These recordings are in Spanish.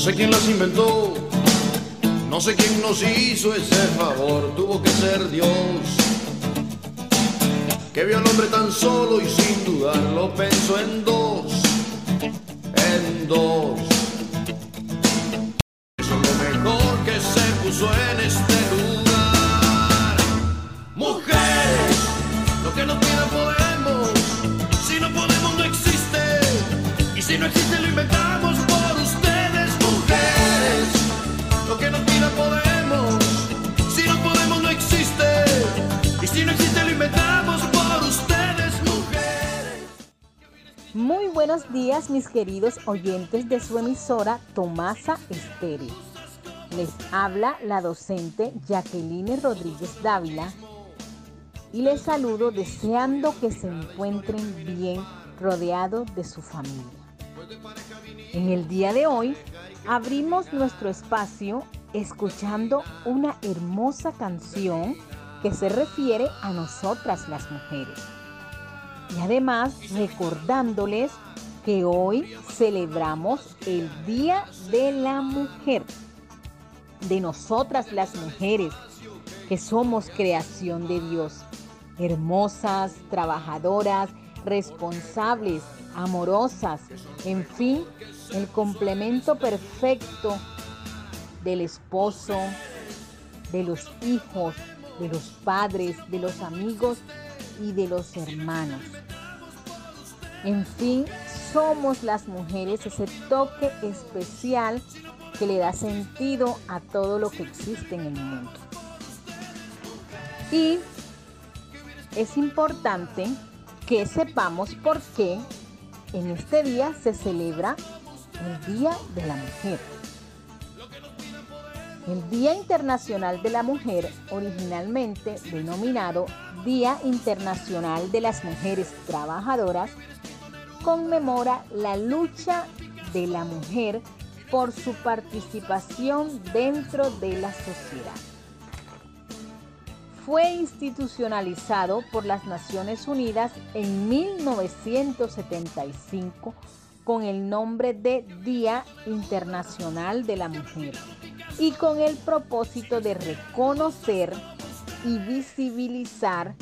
sé quién las inventó, no sé quién nos hizo ese favor, tuvo que ser Dios. Que vio al hombre tan solo y sin dudarlo pensó en dos, en dos. Buenos días mis queridos oyentes de su emisora Tomasa Estéreo. Les habla la docente Jacqueline Rodríguez Dávila y les saludo deseando que se encuentren bien rodeados de su familia. En el día de hoy abrimos nuestro espacio escuchando una hermosa canción que se refiere a nosotras las mujeres. Y además recordándoles que hoy celebramos el Día de la Mujer, de nosotras las mujeres, que somos creación de Dios, hermosas, trabajadoras, responsables, amorosas, en fin, el complemento perfecto del esposo, de los hijos, de los padres, de los amigos y de los hermanos. En fin, somos las mujeres ese toque especial que le da sentido a todo lo que existe en el mundo. Y es importante que sepamos por qué en este día se celebra el Día de la Mujer. El Día Internacional de la Mujer, originalmente denominado Día Internacional de las Mujeres Trabajadoras, conmemora la lucha de la mujer por su participación dentro de la sociedad. Fue institucionalizado por las Naciones Unidas en 1975 con el nombre de Día Internacional de la Mujer y con el propósito de reconocer y visibilizar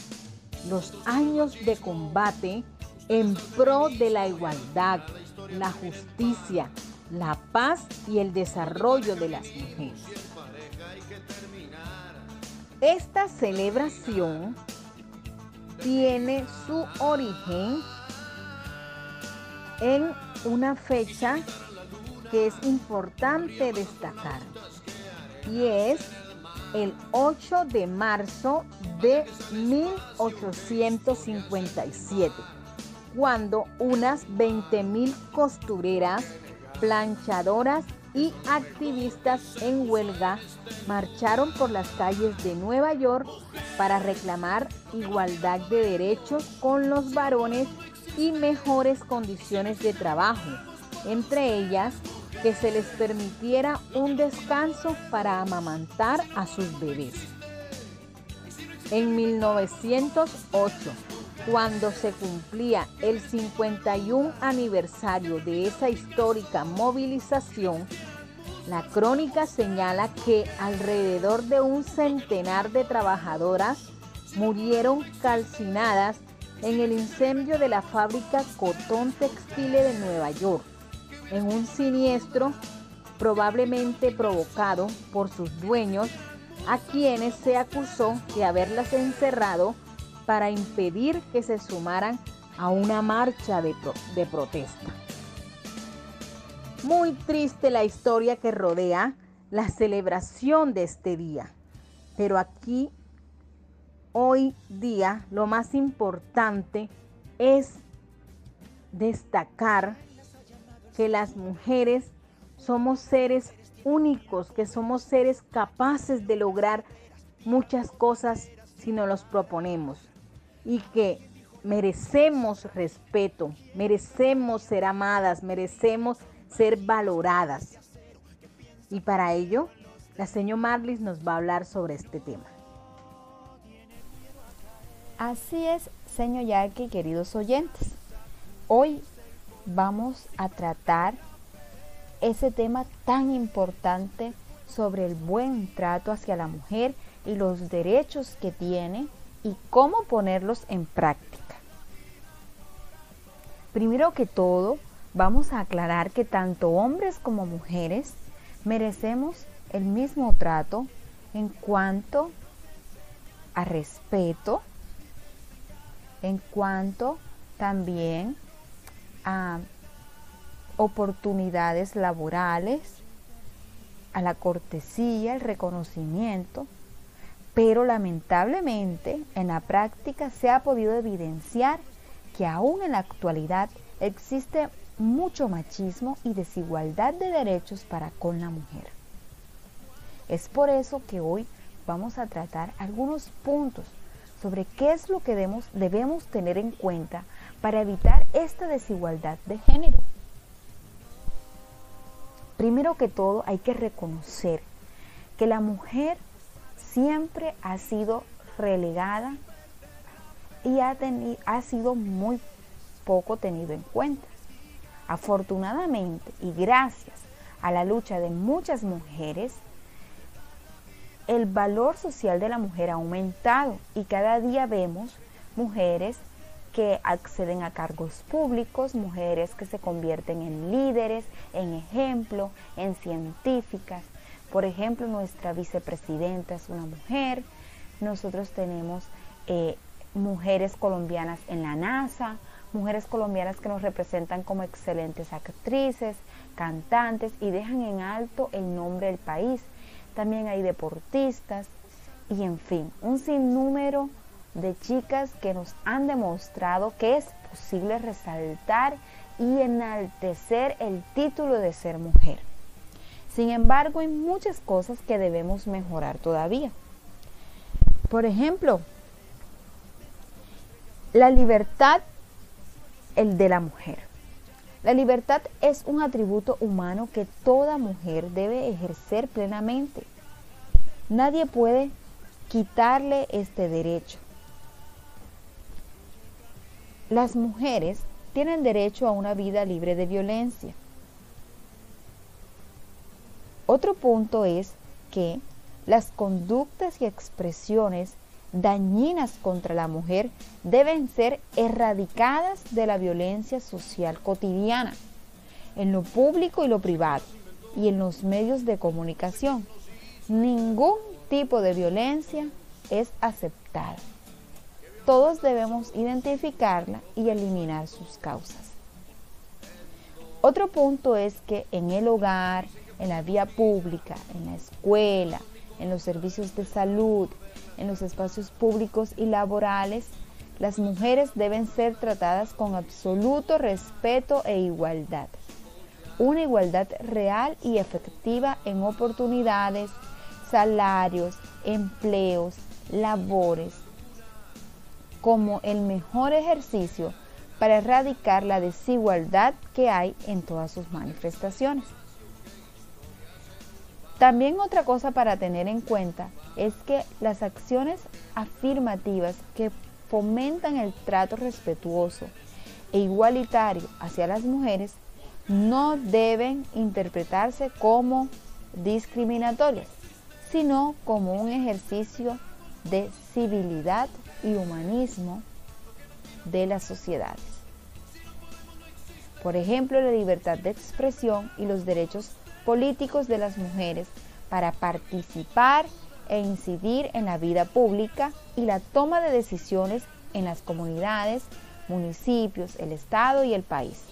los años de combate en pro de la igualdad, la justicia, la paz y el desarrollo de las mujeres. Esta celebración tiene su origen en una fecha que es importante destacar y es el 8 de marzo de 1857 cuando unas 20.000 costureras, planchadoras y activistas en huelga marcharon por las calles de Nueva York para reclamar igualdad de derechos con los varones y mejores condiciones de trabajo, entre ellas que se les permitiera un descanso para amamantar a sus bebés. En 1908, cuando se cumplía el 51 aniversario de esa histórica movilización, la crónica señala que alrededor de un centenar de trabajadoras murieron calcinadas en el incendio de la fábrica Cotón Textile de Nueva York, en un siniestro probablemente provocado por sus dueños a quienes se acusó de haberlas encerrado para impedir que se sumaran a una marcha de, de protesta. Muy triste la historia que rodea la celebración de este día, pero aquí hoy día lo más importante es destacar que las mujeres somos seres únicos, que somos seres capaces de lograr muchas cosas si nos los proponemos y que merecemos respeto, merecemos ser amadas, merecemos ser valoradas. Y para ello, la señora Marlis nos va a hablar sobre este tema. Así es, señor Jackie, queridos oyentes. Hoy vamos a tratar ese tema tan importante sobre el buen trato hacia la mujer y los derechos que tiene y cómo ponerlos en práctica. Primero que todo, vamos a aclarar que tanto hombres como mujeres merecemos el mismo trato en cuanto a respeto, en cuanto también a oportunidades laborales, a la cortesía, el reconocimiento, pero lamentablemente en la práctica se ha podido evidenciar que aún en la actualidad existe mucho machismo y desigualdad de derechos para con la mujer. Es por eso que hoy vamos a tratar algunos puntos sobre qué es lo que debemos, debemos tener en cuenta para evitar esta desigualdad de género. Primero que todo hay que reconocer que la mujer siempre ha sido relegada y ha, ha sido muy poco tenido en cuenta. Afortunadamente y gracias a la lucha de muchas mujeres, el valor social de la mujer ha aumentado y cada día vemos mujeres que acceden a cargos públicos, mujeres que se convierten en líderes, en ejemplo, en científicas. Por ejemplo, nuestra vicepresidenta es una mujer, nosotros tenemos eh, mujeres colombianas en la NASA, mujeres colombianas que nos representan como excelentes actrices, cantantes y dejan en alto el nombre del país también hay deportistas y en fin, un sinnúmero de chicas que nos han demostrado que es posible resaltar y enaltecer el título de ser mujer. Sin embargo, hay muchas cosas que debemos mejorar todavía. Por ejemplo, la libertad el de la mujer. La libertad es un atributo humano que toda mujer debe ejercer plenamente. Nadie puede quitarle este derecho. Las mujeres tienen derecho a una vida libre de violencia. Otro punto es que las conductas y expresiones dañinas contra la mujer deben ser erradicadas de la violencia social cotidiana, en lo público y lo privado, y en los medios de comunicación. Ningún tipo de violencia es aceptada. Todos debemos identificarla y eliminar sus causas. Otro punto es que en el hogar, en la vía pública, en la escuela, en los servicios de salud, en los espacios públicos y laborales, las mujeres deben ser tratadas con absoluto respeto e igualdad. Una igualdad real y efectiva en oportunidades, salarios, empleos, labores, como el mejor ejercicio para erradicar la desigualdad que hay en todas sus manifestaciones. También otra cosa para tener en cuenta es que las acciones afirmativas que fomentan el trato respetuoso e igualitario hacia las mujeres no deben interpretarse como discriminatorias, sino como un ejercicio de civilidad y humanismo de las sociedades. Por ejemplo, la libertad de expresión y los derechos políticos de las mujeres para participar e incidir en la vida pública y la toma de decisiones en las comunidades, municipios, el Estado y el país.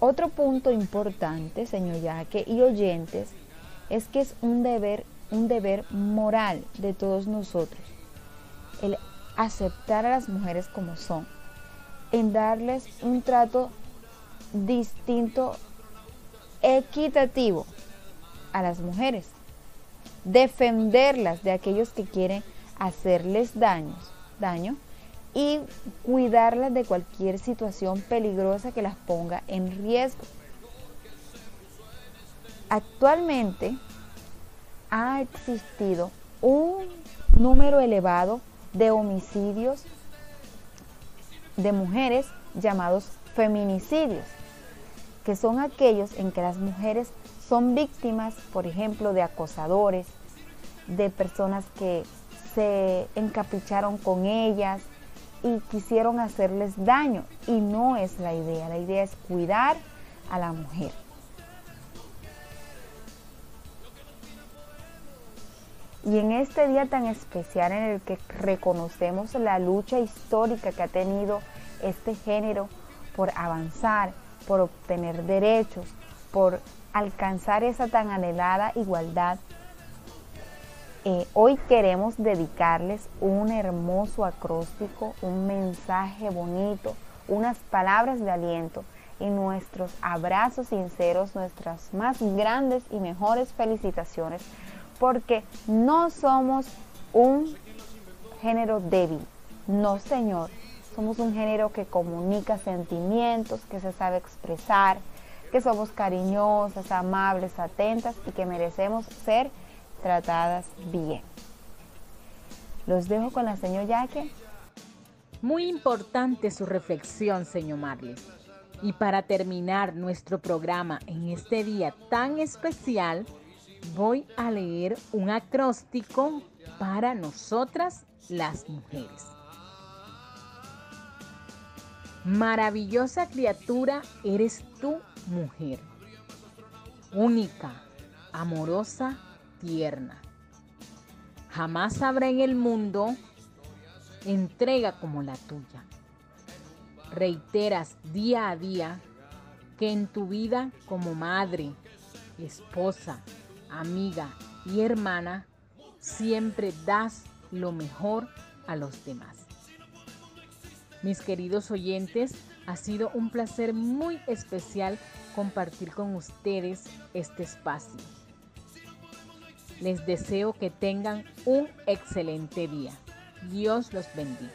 Otro punto importante, señor Yaque y oyentes, es que es un deber, un deber moral de todos nosotros el aceptar a las mujeres como son, en darles un trato distinto, equitativo a las mujeres, defenderlas de aquellos que quieren hacerles daños, daño y cuidarlas de cualquier situación peligrosa que las ponga en riesgo. Actualmente ha existido un número elevado de homicidios de mujeres llamados feminicidios, que son aquellos en que las mujeres son víctimas, por ejemplo, de acosadores, de personas que se encapricharon con ellas y quisieron hacerles daño. Y no es la idea, la idea es cuidar a la mujer. Y en este día tan especial en el que reconocemos la lucha histórica que ha tenido este género por avanzar, por obtener derechos, por alcanzar esa tan anhelada igualdad, eh, hoy queremos dedicarles un hermoso acróstico, un mensaje bonito, unas palabras de aliento y nuestros abrazos sinceros, nuestras más grandes y mejores felicitaciones porque no somos un género débil, no señor, somos un género que comunica sentimientos, que se sabe expresar, que somos cariñosas, amables, atentas y que merecemos ser tratadas bien. Los dejo con la señora Yaque. Muy importante su reflexión, señor Marles. Y para terminar nuestro programa en este día tan especial, voy a leer un acróstico para nosotras las mujeres. Maravillosa criatura eres tú, mujer. Única, amorosa, tierna. Jamás habrá en el mundo entrega como la tuya. Reiteras día a día que en tu vida como madre, esposa, amiga y hermana, siempre das lo mejor a los demás. Mis queridos oyentes, ha sido un placer muy especial compartir con ustedes este espacio. Les deseo que tengan un excelente día. Dios los bendiga.